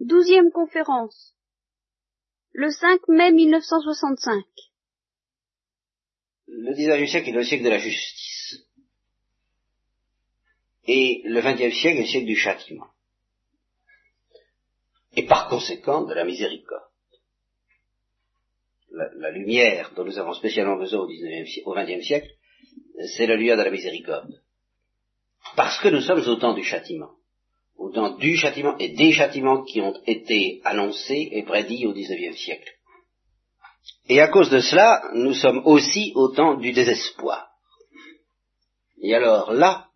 Douzième conférence. Le 5 mai 1965. Le XIXe siècle est le siècle de la justice. Et le XXe siècle est le siècle du châtiment. Et par conséquent de la miséricorde. La, lumière dont nous avons spécialement besoin au, 19e, au XXe siècle, c'est la lumière de la miséricorde. Parce que nous sommes au temps du châtiment au temps du châtiment et des châtiments qui ont été annoncés et prédits au XIXe siècle. Et à cause de cela, nous sommes aussi au temps du désespoir. Et alors là,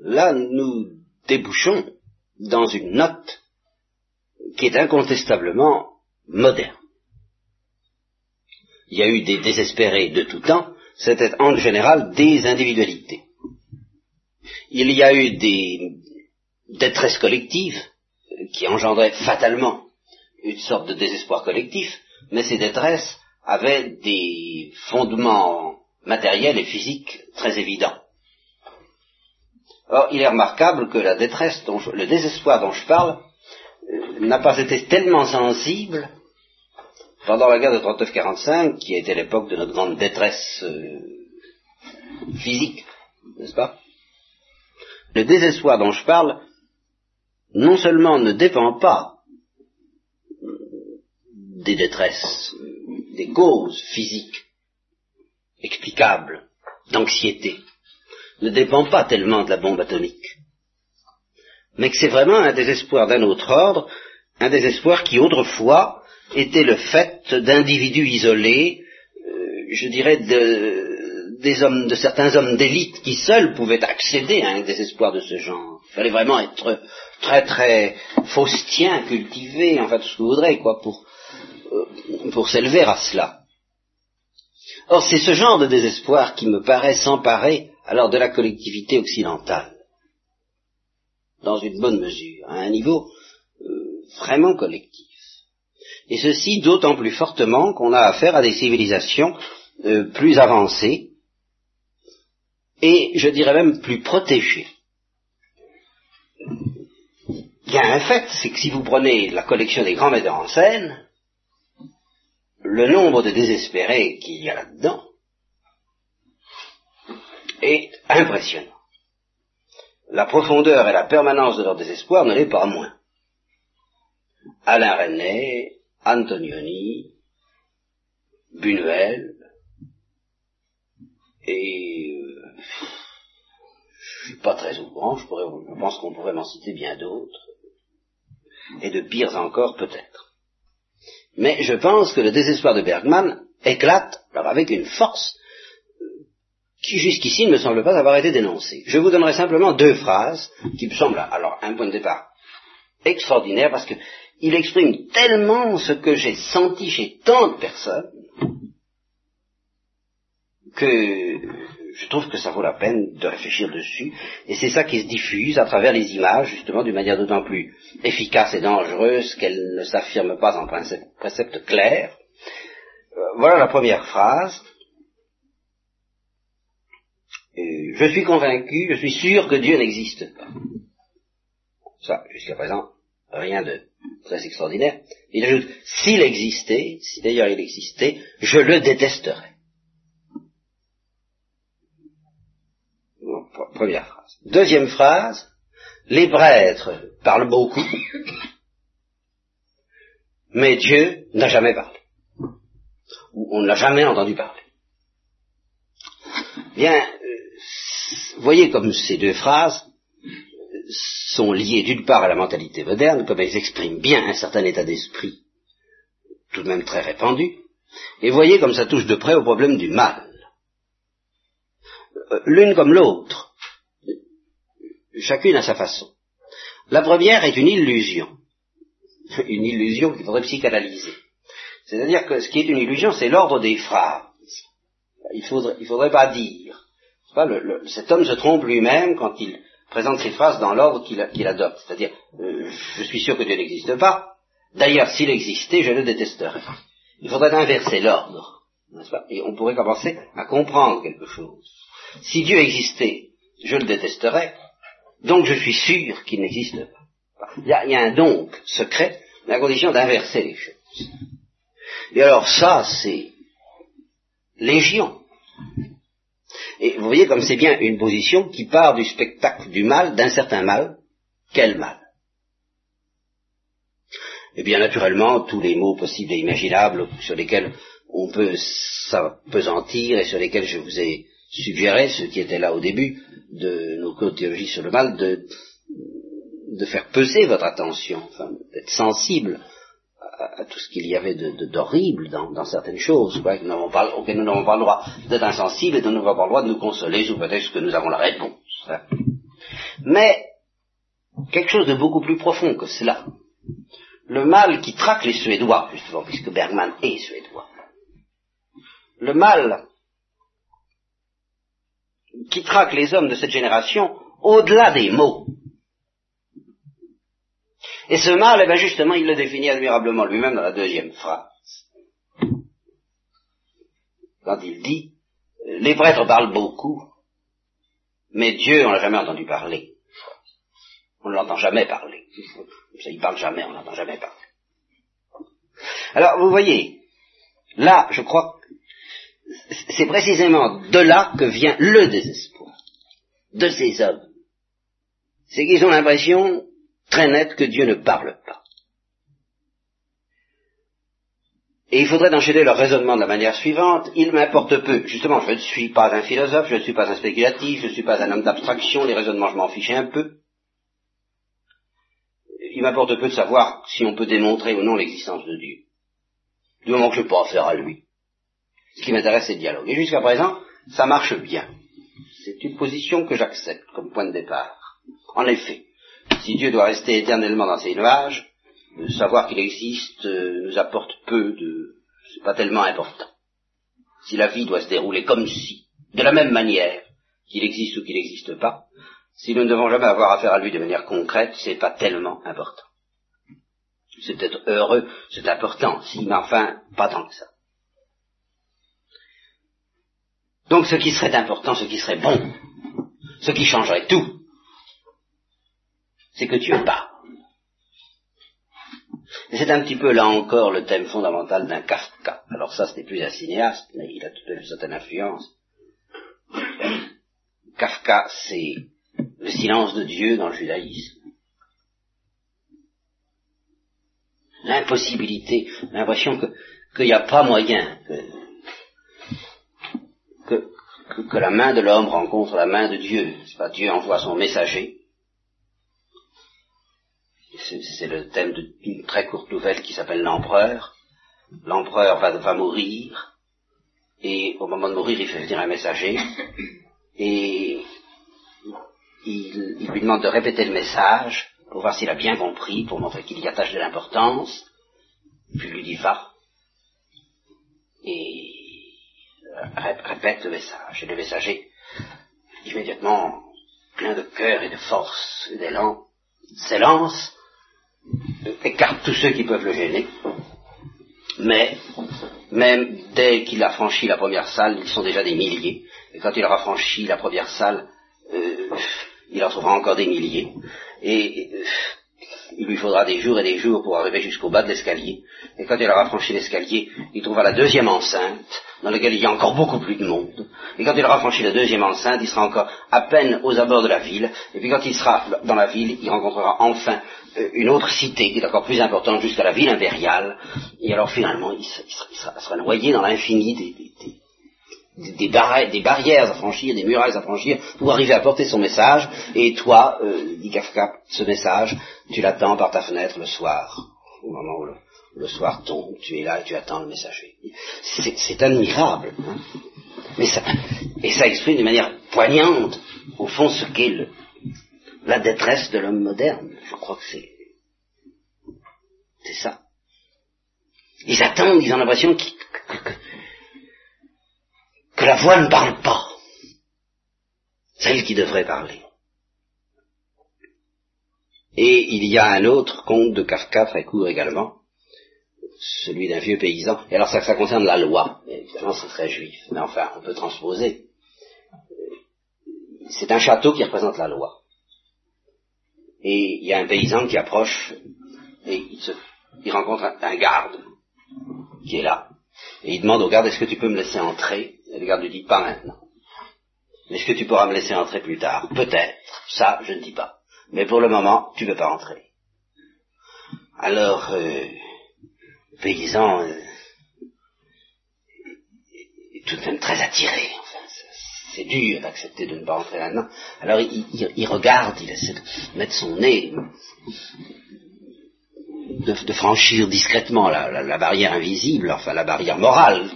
là, nous débouchons dans une note qui est incontestablement moderne. Il y a eu des désespérés de tout temps, c'était en général des individualités. Il y a eu des détresse collective qui engendrait fatalement une sorte de désespoir collectif, mais ces détresses avaient des fondements matériels et physiques très évidents. Or, il est remarquable que la détresse, dont le désespoir dont je parle, euh, n'a pas été tellement sensible pendant la guerre de 39-45, qui a été l'époque de notre grande détresse euh, physique, n'est-ce pas? Le désespoir dont je parle non seulement ne dépend pas des détresses, des causes physiques explicables d'anxiété, ne dépend pas tellement de la bombe atomique, mais que c'est vraiment un désespoir d'un autre ordre, un désespoir qui autrefois était le fait d'individus isolés, euh, je dirais de, des hommes, de certains hommes d'élite qui seuls pouvaient accéder à un désespoir de ce genre. Il fallait vraiment être très très faustien, cultivé, enfin tout ce que vous voudrez, quoi, pour, euh, pour s'élever à cela. Or, c'est ce genre de désespoir qui me paraît s'emparer alors de la collectivité occidentale, dans une bonne mesure, à un niveau euh, vraiment collectif. Et ceci d'autant plus fortement qu'on a affaire à des civilisations euh, plus avancées, et je dirais même plus protégées. Il y a un fait, c'est que si vous prenez la collection des grands metteurs en scène, le nombre de désespérés qu'il y a là-dedans est impressionnant. La profondeur et la permanence de leur désespoir ne l'est pas moins. Alain René, Antonioni, Bunuel, et euh, je suis pas très au courant, je, je pense qu'on pourrait m'en citer bien d'autres, et de pires encore peut-être. Mais je pense que le désespoir de Bergman éclate alors avec une force qui jusqu'ici ne me semble pas avoir été dénoncée. Je vous donnerai simplement deux phrases qui me semblent alors un point de départ extraordinaire parce qu'il exprime tellement ce que j'ai senti chez tant de personnes que je trouve que ça vaut la peine de réfléchir dessus, et c'est ça qui se diffuse à travers les images, justement, d'une manière d'autant plus efficace et dangereuse qu'elle ne s'affirme pas en précepte, clair. Euh, voilà la première phrase. je suis convaincu, je suis sûr que Dieu n'existe pas. Ça, jusqu'à présent, rien de très extraordinaire. Il ajoute, s'il existait, si d'ailleurs il existait, je le détesterais. Première phrase. Deuxième phrase, les prêtres parlent beaucoup, mais Dieu n'a jamais parlé. Ou on n'a jamais entendu parler. Bien, euh, voyez comme ces deux phrases sont liées d'une part à la mentalité moderne, comme elles expriment bien un certain état d'esprit, tout de même très répandu, et voyez comme ça touche de près au problème du mal. Euh, l'une comme l'autre chacune à sa façon. La première est une illusion, une illusion qu'il faudrait psychanalyser. C'est-à-dire que ce qui est une illusion, c'est l'ordre des phrases. Il faudrait, il faudrait pas dire. Cet homme se trompe lui-même quand il présente ses phrases dans l'ordre qu'il adopte. C'est-à-dire, euh, je suis sûr que Dieu n'existe pas. D'ailleurs, s'il existait, je le détesterais. Il faudrait inverser l'ordre. Et on pourrait commencer à comprendre quelque chose. Si Dieu existait, je le détesterais. Donc je suis sûr qu'il n'existe pas. Il y, a, un donc secret, mais à condition d'inverser les choses. Et alors ça, c'est légion. Et vous voyez comme c'est bien une position qui part du spectacle du mal, d'un certain mal. Quel mal? Eh bien, naturellement, tous les mots possibles et imaginables sur lesquels on peut s'apesantir et sur lesquels je vous ai suggéré, ceux qui étaient là au début de nos cours de théologie sur le mal, de, de faire peser votre attention, enfin, d'être sensible à, tout ce qu'il y avait d'horrible de, dans, certaines choses, quoi, nous n'avons pas, auxquelles nous n'avons pas le droit d'être insensibles et nous n'avons pas le droit de nous consoler sous prétexte que nous avons la réponse. Hein. Mais, quelque chose de beaucoup plus profond que cela. Le mal qui traque les Suédois, justement, puisque Bergman est suédois. Le mal qui traque les hommes de cette génération au-delà des mots. Et ce mal, eh bien justement, il le définit admirablement lui-même dans la deuxième phrase. Quand il dit, les prêtres parlent beaucoup, mais Dieu, on l'a jamais entendu parler. On ne l'entend jamais parler. Il parle jamais, on n'entend jamais parler. Alors, vous voyez, là, je crois, c'est précisément de là que vient le désespoir de ces hommes. C'est qu'ils ont l'impression très nette que Dieu ne parle pas. Et il faudrait enchaîner leur raisonnement de la manière suivante. Il m'importe peu. Justement, je ne suis pas un philosophe, je ne suis pas un spéculatif, je ne suis pas un homme d'abstraction, les raisonnements, je m'en fichais un peu. Il m'importe peu de savoir si on peut démontrer ou non l'existence de Dieu. Du moment que je affaire à lui. Ce qui m'intéresse, c'est le dialogue. Et jusqu'à présent, ça marche bien. C'est une position que j'accepte comme point de départ. En effet, si Dieu doit rester éternellement dans ses nuages, savoir qu'il existe euh, nous apporte peu de... c'est pas tellement important. Si la vie doit se dérouler comme si, de la même manière, qu'il existe ou qu'il n'existe pas, si nous ne devons jamais avoir affaire à lui de manière concrète, c'est pas tellement important. C'est peut-être heureux, c'est important, mais enfin, pas tant que ça. Donc ce qui serait important, ce qui serait bon, ce qui changerait tout, c'est que Dieu parle. c'est un petit peu là encore le thème fondamental d'un Kafka. Alors ça, ce n'est plus un cinéaste, mais il a toute une certaine influence. Kafka, c'est le silence de Dieu dans le judaïsme. L'impossibilité, l'impression qu'il n'y a pas moyen que, la main de l'homme rencontre la main de Dieu. C'est pas Dieu envoie son messager, c'est le thème d'une très courte nouvelle qui s'appelle L'Empereur. L'Empereur va, mourir, et au moment de mourir, il fait venir un messager, et il, lui demande de répéter le message pour voir s'il a bien compris, pour montrer qu'il y attache de l'importance, puis il lui dit va, et répète le message. Et le messager, immédiatement, plein de cœur et de force et d'élan, s'élance écarte tous ceux qui peuvent le gêner. Mais, même dès qu'il a franchi la première salle, ils sont déjà des milliers. Et quand il aura franchi la première salle, euh, il en trouvera encore des milliers. Et euh, il lui faudra des jours et des jours pour arriver jusqu'au bas de l'escalier. Et quand il aura franchi l'escalier, il trouvera la deuxième enceinte, dans laquelle il y a encore beaucoup plus de monde. Et quand il aura franchi la deuxième enceinte, il sera encore à peine aux abords de la ville. Et puis quand il sera dans la ville, il rencontrera enfin euh, une autre cité qui est encore plus importante jusqu'à la ville impériale. Et alors finalement, il sera, noyé dans l'infini des, barrières à franchir, des murailles à franchir, pour arriver à porter son message. Et toi, euh, dit Kafka, ce message, tu l'attends par ta fenêtre le soir, au moment où le, soir tombe, tu es là et tu attends le messager. C'est admirable. Hein. Mais ça, et ça exprime de manière poignante, au fond, ce qu'est la détresse de l'homme moderne. Je crois que c'est, c'est ça. Ils attendent, ils ont l'impression que, que la voix ne parle pas. Celle qui devrait parler. Et il y a un autre conte de Kafka, très court également, celui d'un vieux paysan. Et alors ça, ça concerne la loi. évidemment, c'est très juif. Mais enfin, on peut transposer. C'est un château qui représente la loi. et il y a un paysan qui approche, et il, se, il rencontre un, garde qui est là, et il demande au garde, est-ce que tu peux me laisser entrer? Et le garde lui dit, pas maintenant. Est-ce que tu pourras me laisser entrer plus tard? Peut-être, ça je ne dis pas. Mais pour le moment, tu ne peux pas entrer. Alors, euh, paysan euh, est tout de même très attiré. c'est dur d'accepter de ne pas entrer là-dedans. Alors il, regarde, il essaie de mettre son nez, de, franchir discrètement la, barrière invisible, enfin la barrière morale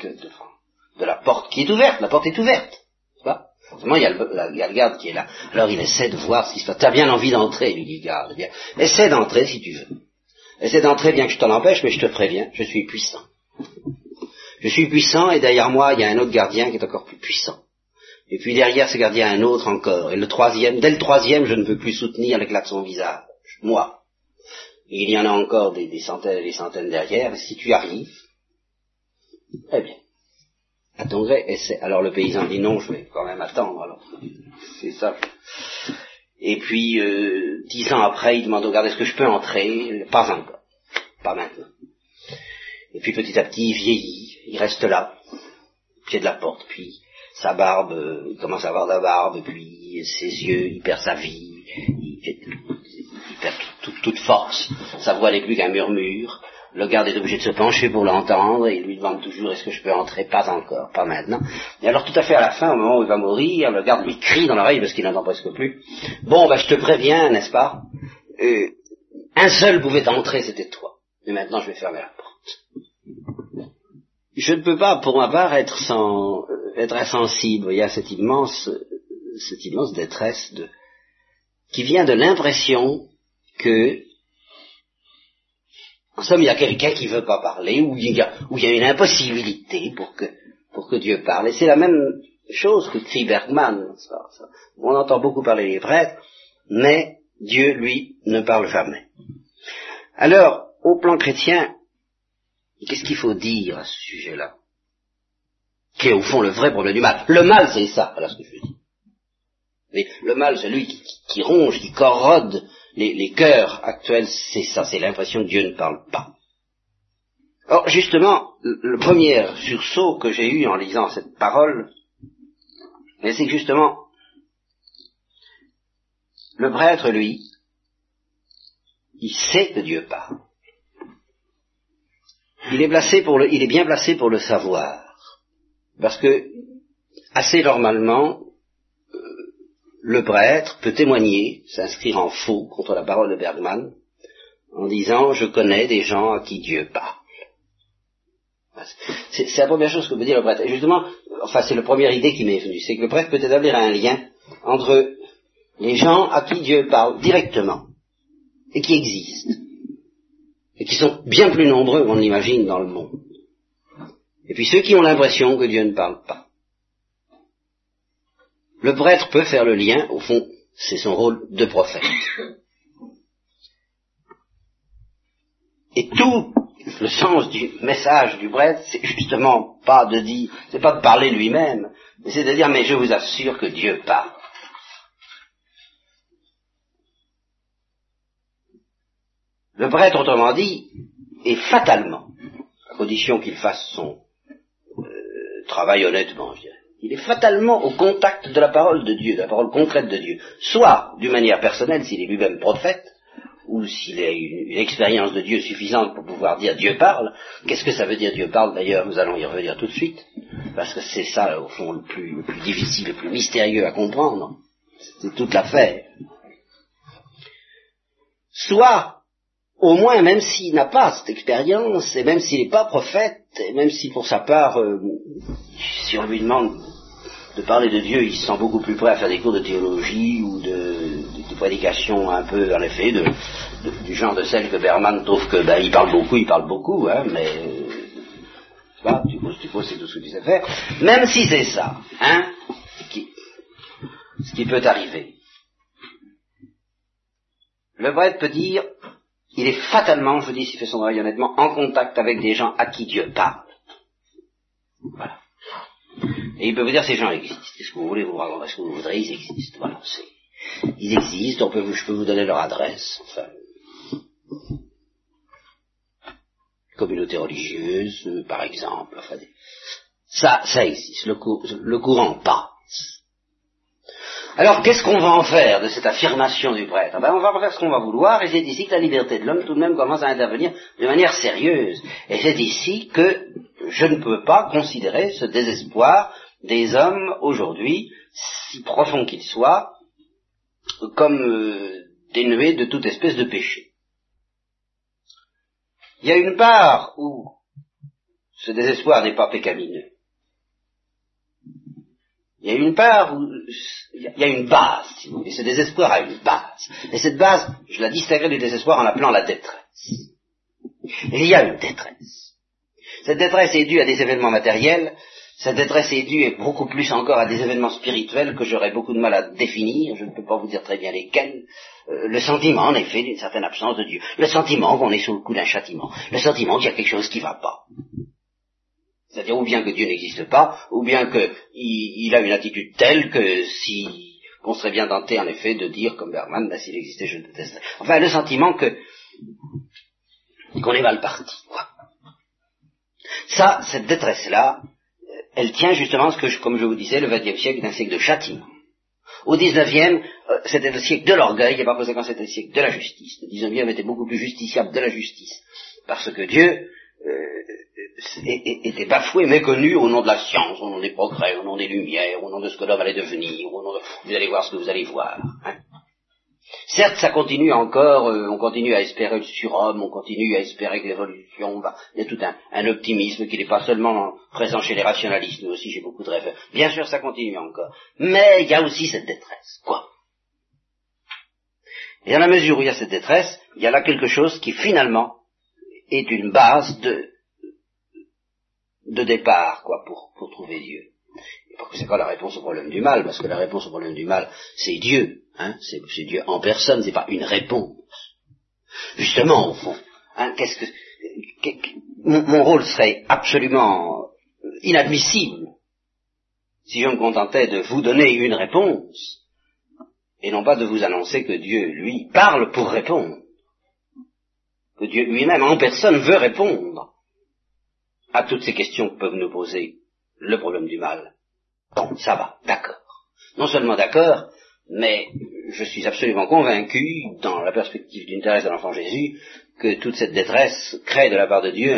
de, la porte qui est ouverte. La porte est ouverte. Forcément, il y, a le, garde qui est là. Alors il essaie de voir ce qui se passe. T'as bien envie d'entrer, lui dit le garde. Eh essaie d'entrer si tu veux. Essaie d'entrer bien que je t'en empêche, mais je te préviens, je suis puissant. Je suis puissant et derrière moi, il y a un autre gardien qui est encore plus puissant. Et puis derrière ce gardien, un autre encore. Et le troisième, dès le troisième, je ne peux plus soutenir l'éclat de son visage. Moi. Et il y en a encore des, centaines et des centaines derrière. Et si tu arrives, eh bien, à ton gré. Alors le paysan dit non, je vais quand même attendre. Alors, c'est ça. Et puis, euh, dix ans après, il demande au est-ce que je peux entrer? Pas encore. Pas maintenant. Et puis petit à petit, il vieillit, il reste là, au pied de la porte, puis sa barbe, euh, il commence à avoir de la barbe, puis ses yeux, il perd sa vie, il, perd toute force, sa voix n'est plus qu'un murmure, le garde est obligé de se pencher pour l'entendre, et il lui demande toujours est-ce que je peux entrer? Pas encore, pas maintenant. Et alors tout à fait à la fin, au moment où il va mourir, le garde lui crie dans l'oreille parce qu'il n'entend presque plus. Bon, ben je te préviens, n'est-ce pas? Euh, Un seul pouvait entrer, c'était toi. Mais maintenant je vais fermer la porte. Je ne peux pas, pour ma part, être sans euh, être insensible. Il y a cette immense, cette immense détresse qui vient de l'impression que en somme, il y a quelqu'un qui ne veut pas parler, ou il, y a, une impossibilité pour que, Dieu parle. Et c'est la même chose que crie Bergman. On entend beaucoup parler les prêtres, mais Dieu, lui, ne parle jamais. Alors, au plan chrétien, qu'est-ce qu'il faut dire à ce sujet-là? Qui est au fond le vrai problème du mal. Le mal, c'est ça, voilà ce que je veux dire. Mais le mal, c'est lui qui ronge, qui corrode les, cœurs actuels, c'est ça, c'est l'impression que Dieu ne parle pas. Or, justement, le, premier sursaut que j'ai eu en lisant cette parole, c'est que justement, le prêtre, lui, il sait que Dieu parle. Il est, placé pour le, il est bien placé pour le savoir. Parce que, assez normalement, le prêtre peut témoigner, s'inscrire en faux contre la parole de Bergman, en disant je connais des gens à qui Dieu parle. C'est la première chose que peut dire le prêtre. Et justement, enfin c'est la première idée qui m'est venue, c'est que le prêtre peut établir un lien entre les gens à qui Dieu parle directement et qui existent, et qui sont bien plus nombreux qu'on l'imagine dans le monde. Et puis ceux qui ont l'impression que Dieu ne parle pas. Le prêtre peut faire le lien, au fond, c'est son rôle de prophète. Et tout le sens du message du prêtre, c'est justement pas de dire, c'est pas de parler lui-même, mais c'est de dire, mais je vous assure que Dieu parle. Le prêtre, autrement dit, est fatalement, à condition qu'il fasse son euh, travail honnêtement, je dirais, il est fatalement au contact de la parole de Dieu, de la parole concrète de Dieu. Soit d'une manière personnelle, s'il est lui-même prophète, ou s'il a une, expérience de Dieu suffisante pour pouvoir dire Dieu parle. Qu'est-ce que ça veut dire Dieu parle? D'ailleurs Nous allons y revenir tout de suite, parce que c'est ça au fond le plus, le plus difficile, le plus mystérieux à comprendre. C'est toute l'affaire. Soit, au moins, même s'il n'a pas cette expérience, et même s'il n'est pas prophète, et même si pour sa part, euh, si on lui demande de parler de Dieu, il se sent beaucoup plus prêt à faire des cours de théologie ou de, prédication un peu, en effet, du genre de celle que Berman trouve que ben, il parle beaucoup, il parle beaucoup, hein, mais tu poses, tu c'est tout ce que tu sais faire. Même si c'est ça, hein, ce qui peut arriver. Le prêtre peut dire, il est fatalement, je dis s'il fait son travail honnêtement, en contact avec des gens à qui Dieu parle. Voilà. Et il peut vous dire ces gens existent. Est-ce que vous voulez vous raconter ce que vous voudrez, ils existent? Voilà, ils existent, je peux vous donner leur adresse. Enfin, communauté religieuse, euh, par exemple. Enfin, ça, ça existe. Le, le courant passe. Alors, qu'est-ce qu'on va en faire de cette affirmation du prêtre? Ben, On va en faire ce qu'on va vouloir, et c'est ici que la liberté de l'homme tout de même commence à intervenir de manière sérieuse. Et c'est ici que je ne peux pas considérer ce désespoir des hommes aujourd'hui, si profond qu'il soit, comme euh, dénué de toute espèce de péché. Il y a une part où ce désespoir n'est pas pécamineux. Il y a une part où il y a une base, si vous voulez. Ce désespoir a une base. Et cette base, je la distinguerai du désespoir en l'appelant la détresse. il y a une détresse. Cette détresse est due à des événements matériels, cette détresse est due et beaucoup plus encore à des événements spirituels que j'aurais beaucoup de mal à définir, je ne peux pas vous dire très bien lesquels. Euh, le sentiment, en effet, d'une certaine absence de Dieu. Le sentiment qu'on est sous le coup d'un châtiment. Le sentiment qu'il y a quelque chose qui ne va pas. C'est-à-dire ou bien que Dieu n'existe pas, ou bien qu'il il a une attitude telle que si on serait bien tenté en effet de dire comme Berman, ben, s'il existait, je le détesterais. Enfin, le sentiment que qu'on est mal parti. Quoi. Ça, cette détresse-là, elle tient justement, ce que, comme je vous disais, le XXe siècle est un siècle de châtiment. Au XIXe, euh, c'était le siècle de l'orgueil, et par conséquent c'était le siècle de la justice. Le XIXe était beaucoup plus justiciable de la justice, parce que Dieu euh, était bafoué, méconnu au nom de la science, au nom des progrès, au nom des lumières, au nom de ce que l'homme allait devenir, au nom de... Vous allez voir ce que vous allez voir. Hein. Certes, ça continue encore, euh, on continue à espérer le surhomme, on continue à espérer que l'évolution va... Il y a tout un, optimisme qui n'est pas seulement présent chez les rationalistes, mais aussi j'ai beaucoup de rêves. Bien sûr, ça continue encore. Mais il y a aussi cette détresse. Quoi Et dans la mesure où il y a cette détresse, il y a là quelque chose qui finalement est une base de, de départ, quoi, pour, pour trouver Dieu. C'est pas la réponse au problème du mal, parce que la réponse au problème du mal, c'est Dieu. Hein, c'est, Dieu en personne, c'est pas une réponse. Justement, au fond, hein, qu'est-ce que, mon, rôle serait absolument inadmissible si je me contentais de vous donner une réponse et non pas de vous annoncer que Dieu, lui, parle pour répondre, que Dieu lui-même en personne veut répondre à toutes ces questions que peuvent nous poser le problème du mal. Bon, ça va, d'accord. Non seulement d'accord, mais je suis absolument convaincu, dans la perspective d'une Thérèse de l'enfant Jésus, que toute cette détresse crée de la part de Dieu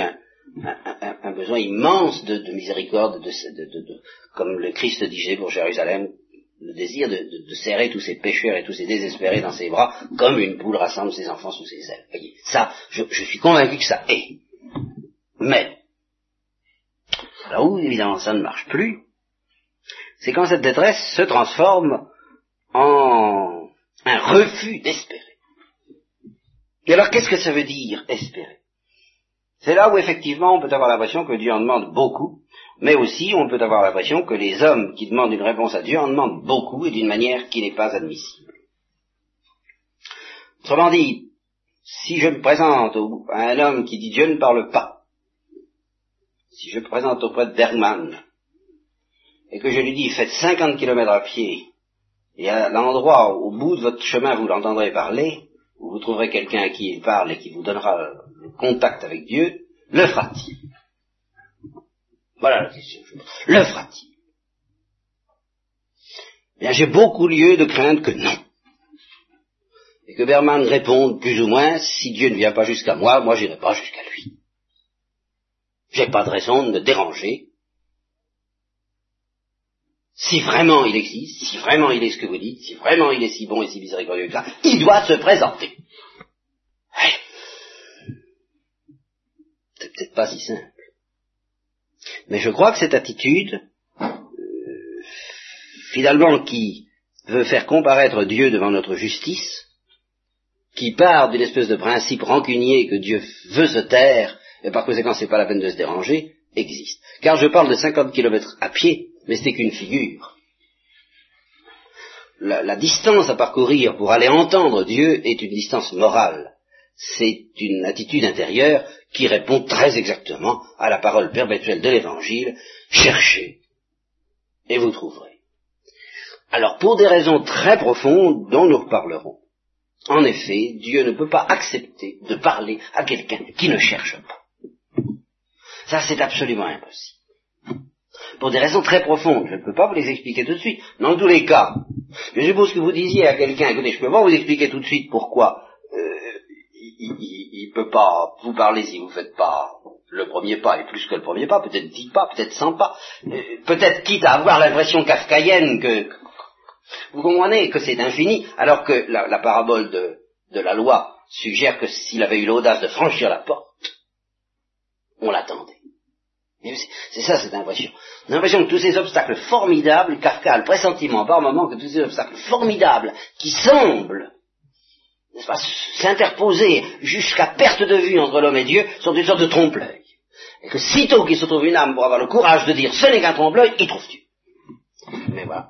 un, besoin immense de, miséricorde, de, comme le Christ disait pour Jérusalem, le désir de, serrer tous ces pécheurs et tous ces désespérés dans ses bras, comme une poule rassemble ses enfants sous ses ailes. Voyez, ça, je, je suis convaincu que ça est. Mais, là où évidemment ça ne marche plus, c'est quand cette détresse se transforme en un refus d'espérer. Et alors qu'est-ce que ça veut dire espérer? C'est là où effectivement on peut avoir l'impression que Dieu en demande beaucoup, mais aussi on peut avoir l'impression que les hommes qui demandent une réponse à Dieu en demandent beaucoup et d'une manière qui n'est pas admissible. Autrement dit, si je me présente à un homme qui dit Dieu ne parle pas, si je présente auprès de Bergman, et que je lui dis faites 50 kilomètres à pied et à l'endroit au bout de votre chemin, vous l'entendrez parler, où vous trouverez quelqu'un à qui il parle et qui vous donnera le contact avec Dieu, le fera-t-il? Voilà la question. Le fera-t-il? Bien, j'ai beaucoup lieu de craindre que non. Et que Berman réponde plus ou moins, si Dieu ne vient pas jusqu'à moi, moi j'irai pas jusqu'à lui. J'ai pas de raison de me déranger si vraiment il existe, si vraiment il est ce que vous dites, si vraiment il est si bon et si miséricordieux que ça, il doit se présenter. C'est peut-être pas si simple. Mais je crois que cette attitude, euh, finalement, qui veut faire comparaître Dieu devant notre justice, qui part d'une espèce de principe rancunier que Dieu veut se taire, et par conséquent c'est pas la peine de se déranger, existe. Car je parle de 50 kilomètres à pied, mais c'est qu'une figure. La, distance à parcourir pour aller entendre Dieu est une distance morale. C'est une attitude intérieure qui répond très exactement à la parole perpétuelle de l'Évangile. Cherchez et vous trouverez. Alors, pour des raisons très profondes dont nous reparlerons, en effet, Dieu ne peut pas accepter de parler à quelqu'un qui ne cherche pas. Ça, c'est absolument impossible. Pour des raisons très profondes, je ne peux pas vous les expliquer tout de suite. Dans tous les cas, je suppose que vous disiez à quelqu'un, écoutez, je ne peux pas vous expliquer tout de suite pourquoi euh, il ne peut pas vous parler si vous ne faites pas le premier pas et plus que le premier pas, peut-être dix pas, peut-être cent pas, euh, peut-être quitte à avoir l'impression kafkaïenne que, vous comprenez que c'est infini, alors que la, parabole de, de, la loi suggère que s'il avait eu l'audace de franchir la porte, on l'attendait. C'est ça cette impression. L'impression que tous ces obstacles formidables, Kafka a pressentiment par moment que tous ces obstacles formidables qui semblent s'interposer jusqu'à perte de vue entre l'homme et Dieu sont une sorte de trompe-l'œil. Et que sitôt qu'il se trouve une âme pour avoir le courage de dire ce n'est qu'un trompe-l'œil, il trouve Dieu. Mais voilà.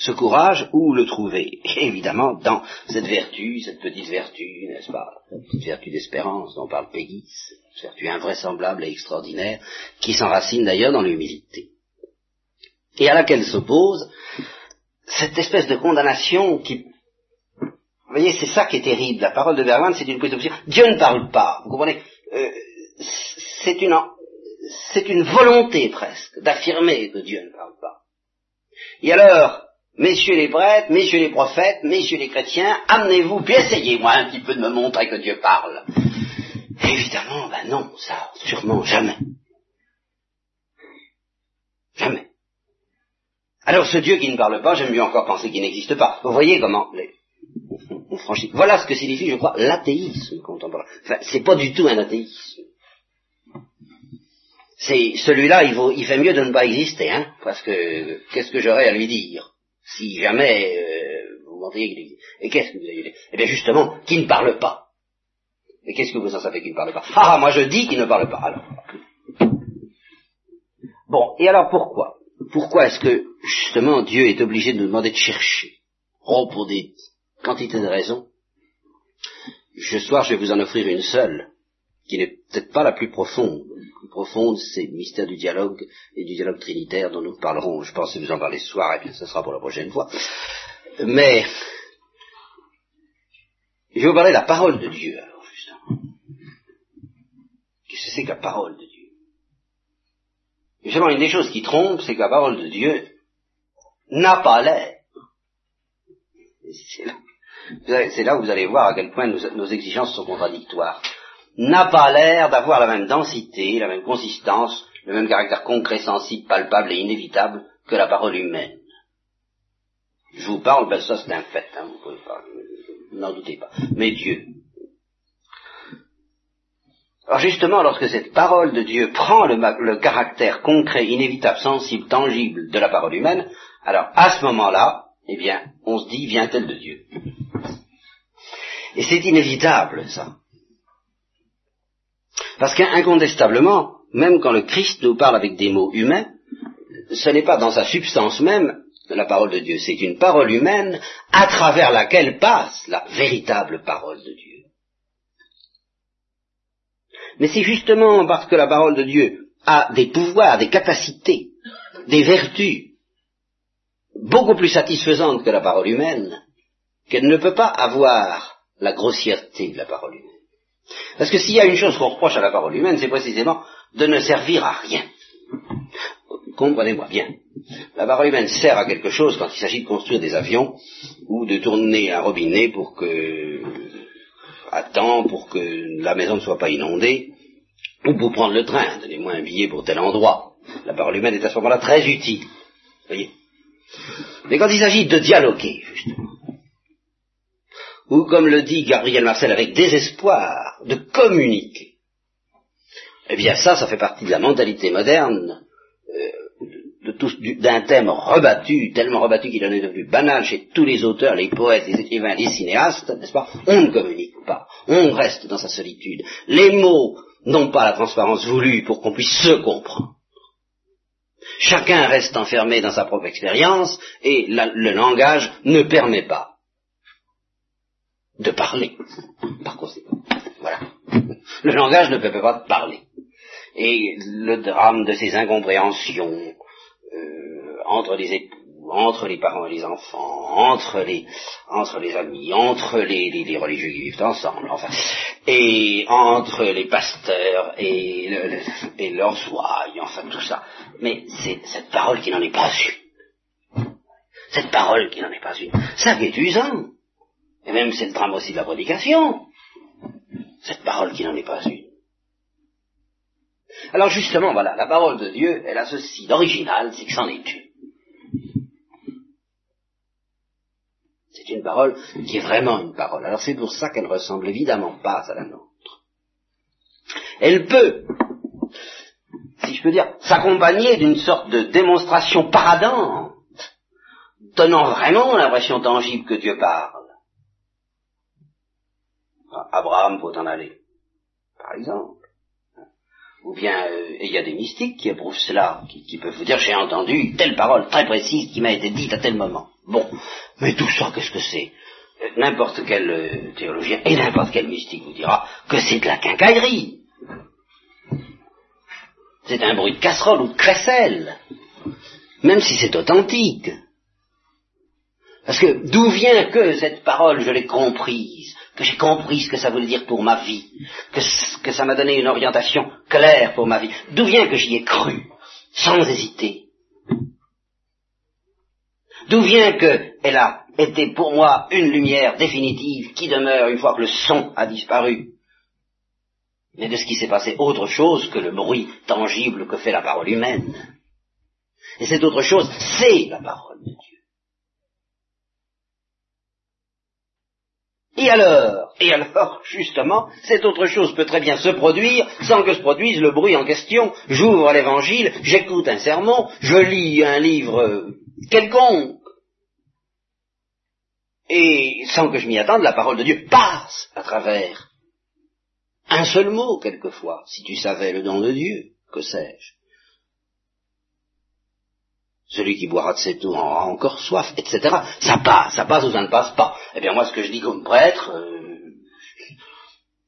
Ce courage, où le trouver Évidemment, dans cette vertu, cette petite vertu, n'est-ce pas Cette petite vertu d'espérance dont parle Peggy, cette vertu invraisemblable et extraordinaire, qui s'enracine d'ailleurs dans l'humilité. Et à laquelle s'oppose cette espèce de condamnation qui... Vous voyez, c'est ça qui est terrible. La parole de Bergman, c'est une prise d'opposition. Dieu ne parle pas, vous comprenez? Euh, C'est une, c'est une volonté presque d'affirmer que Dieu ne parle pas. Et alors, messieurs les prêtres, messieurs les prophètes, messieurs les chrétiens, amenez-vous, puis essayez-moi un petit peu de me montrer que Dieu parle. Évidemment, ben non, ça, sûrement jamais. Jamais. Alors ce Dieu qui ne parle pas, j'aime mieux encore penser qu'il n'existe pas. Vous voyez comment on franchit. Voilà ce que signifie, je crois, l'athéisme contemporain. Enfin, c'est pas du tout un athéisme. C'est celui-là, il, il fait mieux de ne pas exister, hein, parce que qu'est-ce que j'aurais à lui dire? Si jamais euh, vous existe. Et qu'est-ce que vous allez dire Eh bien justement, qu'il ne parle pas. Et qu'est-ce que vous en savez qu'il ne parle pas? Ah, moi je dis qu'il ne parle pas. Alors. Bon, et alors pourquoi? Pourquoi est-ce que justement Dieu est obligé de nous demander de chercher? Oh, pour des quantités de raisons. Ce soir, je vais vous en offrir une seule, qui n'est peut-être pas la plus profonde. Profonde, c'est le mystère du dialogue et du dialogue trinitaire dont nous parlerons, je pense que vous en parler ce soir, et bien ce sera pour la prochaine fois. Mais, je vais vous parler de la parole de Dieu, alors, justement. Qu'est-ce que c'est que la parole de Dieu? Justement, une des choses qui trompe, c'est que la parole de Dieu n'a pas l'air. C'est là, où vous allez voir à quel point nos exigences sont contradictoires n'a pas l'air d'avoir la même densité, la même consistance, le même caractère concret, sensible, palpable et inévitable que la parole humaine. Je vous parle, ben ça c'est un fait, hein, vous pouvez pas, n'en doutez pas. Mais Dieu. Alors justement, lorsque cette parole de Dieu prend le, le caractère concret, inévitable, sensible, tangible de la parole humaine, alors à ce moment-là, eh bien, on se dit, vient-elle de Dieu? Et c'est inévitable, ça. Parce qu'incontestablement, même quand le Christ nous parle avec des mots humains, ce n'est pas dans sa substance même la parole de Dieu, c'est une parole humaine à travers laquelle passe la véritable parole de Dieu. Mais c'est justement parce que la parole de Dieu a des pouvoirs, des capacités, des vertus beaucoup plus satisfaisantes que la parole humaine, qu'elle ne peut pas avoir la grossièreté de la parole humaine. Parce que s'il y a une chose qu'on reproche à la parole humaine, c'est précisément de ne servir à rien. Comprenez-moi bien. La parole humaine sert à quelque chose quand il s'agit de construire des avions ou de tourner un robinet pour que, à temps, pour que la maison ne soit pas inondée, ou pour prendre le train, donnez-moi un billet pour tel endroit. La parole humaine est à ce moment-là très utile. Voyez. Mais quand il s'agit de dialoguer, justement, ou comme le dit Gabriel Marcel avec désespoir, de communiquer. Eh bien ça, ça fait partie de la mentalité moderne, euh, d'un thème rebattu, tellement rebattu qu'il en est devenu banal chez tous les auteurs, les poètes, les écrivains, les cinéastes, n'est-ce pas? On ne communique pas, on reste dans sa solitude. Les mots n'ont pas la transparence voulue pour qu'on puisse se comprendre. Chacun reste enfermé dans sa propre expérience et le langage ne permet pas de parler, par conséquent. Voilà. Le langage ne peut pas parler. et le drame de ces incompréhensions euh, entre les époux, entre les parents et les enfants, entre les, entre les amis, entre les, les, religieux qui vivent ensemble, enfin, et entre les pasteurs et, le, et leurs ouailles, enfin tout ça. Mais c'est cette parole qui n'en est pas une. Cette parole qui n'en est pas une. Ça qui est. Et même c'est le drame aussi de la prédication. Cette parole qui n'en est pas une. Alors justement, voilà, la parole de Dieu, elle a ceci d'original, c'est que c'en est une. C'est une parole qui est vraiment une parole. Alors c'est pour ça qu'elle ressemble évidemment pas à la nôtre. Elle peut, si je peux dire, s'accompagner d'une sorte de démonstration paradante, donnant vraiment l'impression tangible que Dieu parle. Abraham faut en aller, par exemple. Ou bien, euh, il y a des mystiques qui approuvent cela, qui, peuvent vous dire j'ai entendu telle parole très précise qui m'a été dite à tel moment. Bon, mais tout ça, qu'est-ce que c'est? N'importe quel euh, théologien et n'importe quel mystique vous dira que c'est de la quincaillerie. C'est un bruit de casserole ou de crécelle, même si c'est authentique. Parce que d'où vient que cette parole, je l'ai comprise? Que j'ai compris ce que ça voulait dire pour ma vie, que, ça m'a donné une orientation claire pour ma vie. D'où vient que j'y ai cru, sans hésiter? D'où vient qu'elle a été pour moi une lumière définitive qui demeure une fois que le son a disparu? Mais de ce qui s'est passé autre chose que le bruit tangible que fait la parole humaine. Et cette autre chose, c'est la parole de Dieu. Et alors Et alors, justement, cette autre chose peut très bien se produire sans que se produise le bruit en question. J'ouvre l'évangile, j'écoute un sermon, je lis un livre quelconque. Et sans que je m'y attende, la parole de Dieu passe à travers un seul mot, quelquefois, si tu savais le don de Dieu, que sais-je celui qui boira de cette eau aura encore soif, etc. Ça passe, ça passe ou ça ne passe pas. Eh bien moi ce que je dis comme prêtre, euh,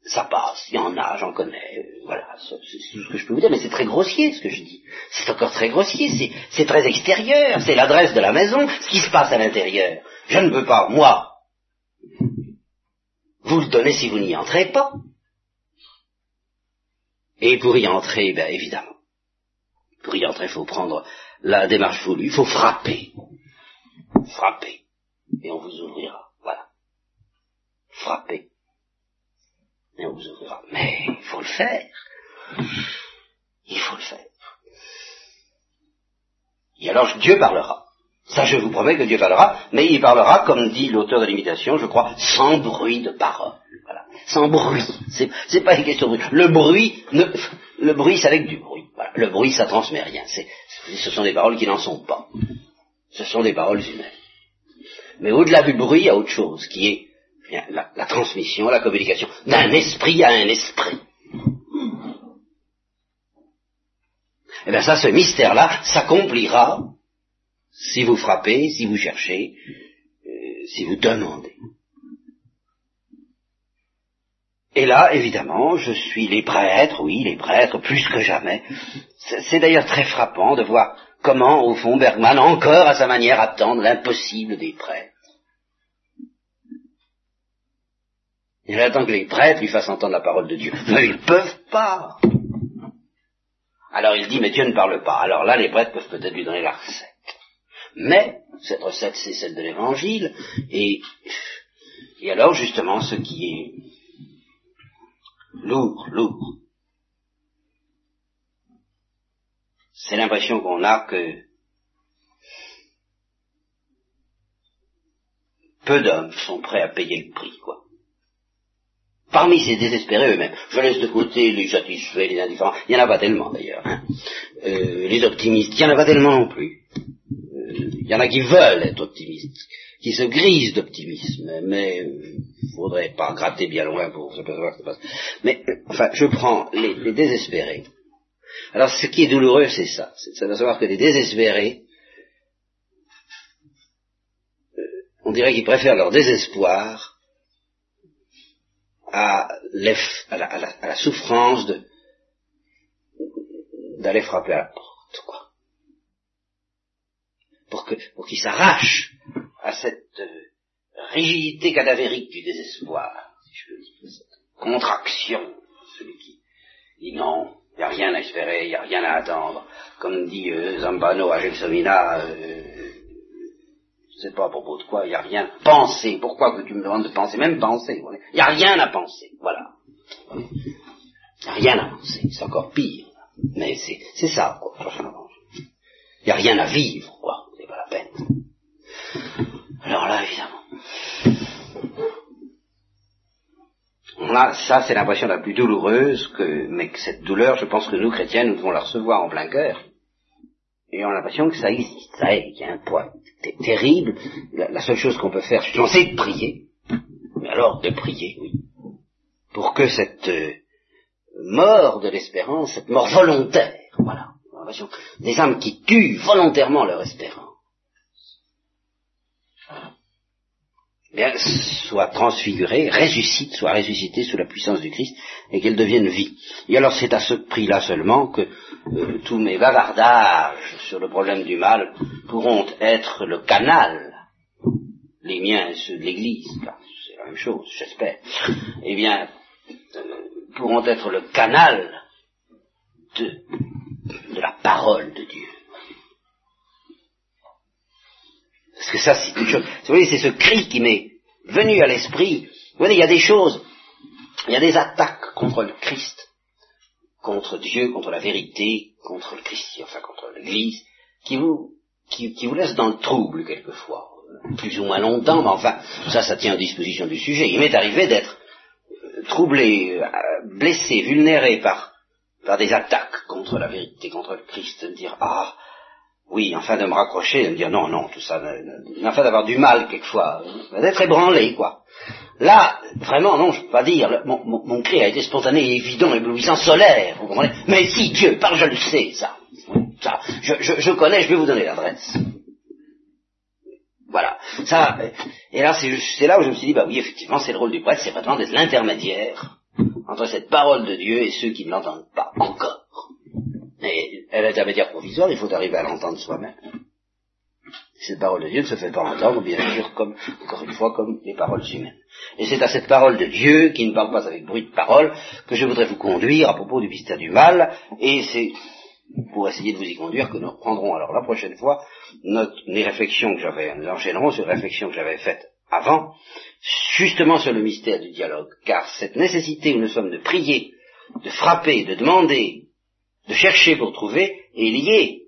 ça passe, il y en a, j'en connais, voilà, c'est tout ce que je peux vous dire, mais c'est très grossier ce que je dis. C'est encore très grossier, c'est très extérieur, c'est l'adresse de la maison, ce qui se passe à l'intérieur. Je ne peux pas, moi, vous le donner si vous n'y entrez pas. Et pour y entrer, ben évidemment, pour y entrer, il faut prendre la démarche voulue. Il faut frapper. Frapper. Et on vous ouvrira. Voilà. Frapper. Et on vous ouvrira. Mais il faut le faire. Il faut le faire. Et alors Dieu parlera. Ça, je vous promets que Dieu parlera, mais il parlera, comme dit l'auteur de l'imitation, je crois, sans bruit de parole. Voilà. Sans bruit. C'est, pas une question de bruit. Le bruit, le bruit, c'est avec du bruit. Le bruit, ça transmet rien. Ce sont des paroles qui n'en sont pas. Ce sont des paroles humaines. Mais au-delà du bruit, il y a autre chose, qui est la, la transmission, la communication d'un esprit à un esprit. Et eh bien ça, ce mystère-là s'accomplira si vous frappez, si vous cherchez, euh, si vous demandez. Et là, évidemment, je suis les prêtres, oui, les prêtres, plus que jamais. C'est d'ailleurs très frappant de voir comment, au fond, Bergman, encore à sa manière, attend l'impossible des prêtres. Il attend que les prêtres lui fassent entendre la parole de Dieu. Mais ils ne peuvent pas. Alors il dit, mais Dieu ne parle pas. Alors là, les prêtres peuvent peut-être lui donner la recette. Mais, cette recette, c'est celle de l'Évangile, et, et alors, justement, ce qui est lourd, lourd. C'est l'impression qu'on a que peu d'hommes sont prêts à payer le prix, quoi. Parmi ces désespérés eux-mêmes, je laisse de côté les satisfaits, les indifférents, il n'y en a pas tellement d'ailleurs, hein. euh, les optimistes, il n'y en a pas tellement non plus. Euh, il y en a qui veulent être optimistes, qui se grisent d'optimisme, mais euh, faudrait pas gratter bien loin pour s'apercevoir que ça passe. Mais, enfin, je prends les, désespérés. Alors, ce qui est douloureux, c'est ça, c'est de savoir que les désespérés, euh, on dirait qu'ils préfèrent leur désespoir à, à, la, souffrance de, d'aller frapper à la porte, quoi. Pour que, pour qu'il s'arrache à cette euh, rigidité cadavérique du désespoir, si je veux dire, cette contraction, celui qui dit non, il n'y a rien à espérer, il n'y a rien à attendre. Comme dit euh, Zambano à Gelsomina, euh, je ne sais pas à propos de quoi, il n'y a rien. Penser, pourquoi que tu me demandes de penser? Même penser, il n'y a rien à penser, voilà. Il n'y a rien à penser, c'est encore pire. Mais c'est ça, quoi. Il n'y a rien à vivre, Ça, c'est l'impression la plus douloureuse, mais que cette douleur, je pense que nous, chrétiens, nous devons la recevoir en plein cœur. Et on a l'impression que ça existe, ça est, qu'il y a un poids terrible. La, seule chose qu'on peut faire, c'est de prier. Mais alors, de prier, oui. Pour que cette euh, mort de l'espérance, cette mort volontaire, voilà, des âmes qui tuent volontairement leur espérance, bien, soit transfigurée, ressuscite, soit ressuscitée sous la puissance du Christ, et qu'elle devienne vie. Et alors c'est à ce prix-là seulement que euh, tous mes bavardages sur le problème du mal pourront être le canal, les miens et ceux de l'Église, c'est la même chose, j'espère, eh bien, euh, pourront être le canal de la parole de Dieu. Parce que ça, c'est. Vous voyez, c'est ce cri qui m'est venu à l'esprit. Vous voyez, il y a des choses, il y a des attaques contre le Christ, contre Dieu, contre la vérité, contre le Christ, enfin contre l'Église, qui vous, qui, laissent dans le trouble quelquefois, plus ou moins longtemps, mais enfin, ça, ça tient à disposition du sujet. Il m'est arrivé d'être euh, troublé, euh, blessé, vulnéré par, par des attaques contre la vérité, contre le Christ, de dire, ah, oui, enfin de me raccrocher, de me dire non, non, tout ça, enfin d'avoir du mal quelquefois, d'être ébranlé, quoi. Là, vraiment, non, je peux pas dire, mon, cri a été spontané, évident, éblouissant, solaire, vous comprenez Mais si Dieu parle, je le sais, ça. ça je, je, je connais, je vais vous donner l'adresse. Voilà. Ça, et là, c'est là où je me suis dit, bah oui, effectivement, c'est le rôle du prêtre, c'est vraiment d'être l'intermédiaire entre cette parole de Dieu et ceux qui ne l'entendent pas encore. Et elle est intermédiaire provisoire, il faut arriver à l'entendre soi-même. Cette parole de Dieu ne se fait pas entendre, bien sûr, comme, encore une fois, comme les paroles humaines. Et c'est à cette parole de Dieu, qui ne parle pas avec bruit de parole, que je voudrais vous conduire à propos du mystère du mal, et c'est pour essayer de vous y conduire que nous reprendrons alors la prochaine fois notre, les réflexions que j'avais, nous enchaînerons sur les réflexions que j'avais faites avant, justement sur le mystère du dialogue, car cette nécessité où nous sommes de prier, de frapper, de demander, de chercher pour trouver est lié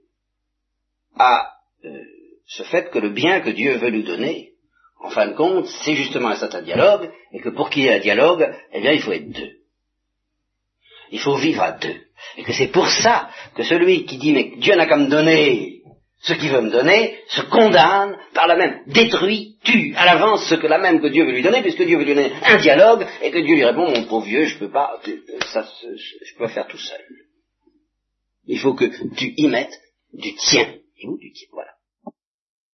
à euh, ce fait que le bien que Dieu veut nous donner, en fin de compte, c'est justement un certain dialogue, et que pour qu'il y ait un dialogue, eh bien, il faut être deux. Il faut vivre à deux. Et que c'est pour ça que celui qui dit, mais Dieu n'a qu'à me donner ce qu'il veut me donner, se condamne, par la même, détruit, tue à l'avance ce que la même que Dieu veut lui donner, puisque Dieu veut lui donner un dialogue, et que Dieu lui répond, mon pauvre vieux, je peux pas, ça, je peux faire tout seul. Il faut que tu y mettes du tien. du tien? Voilà.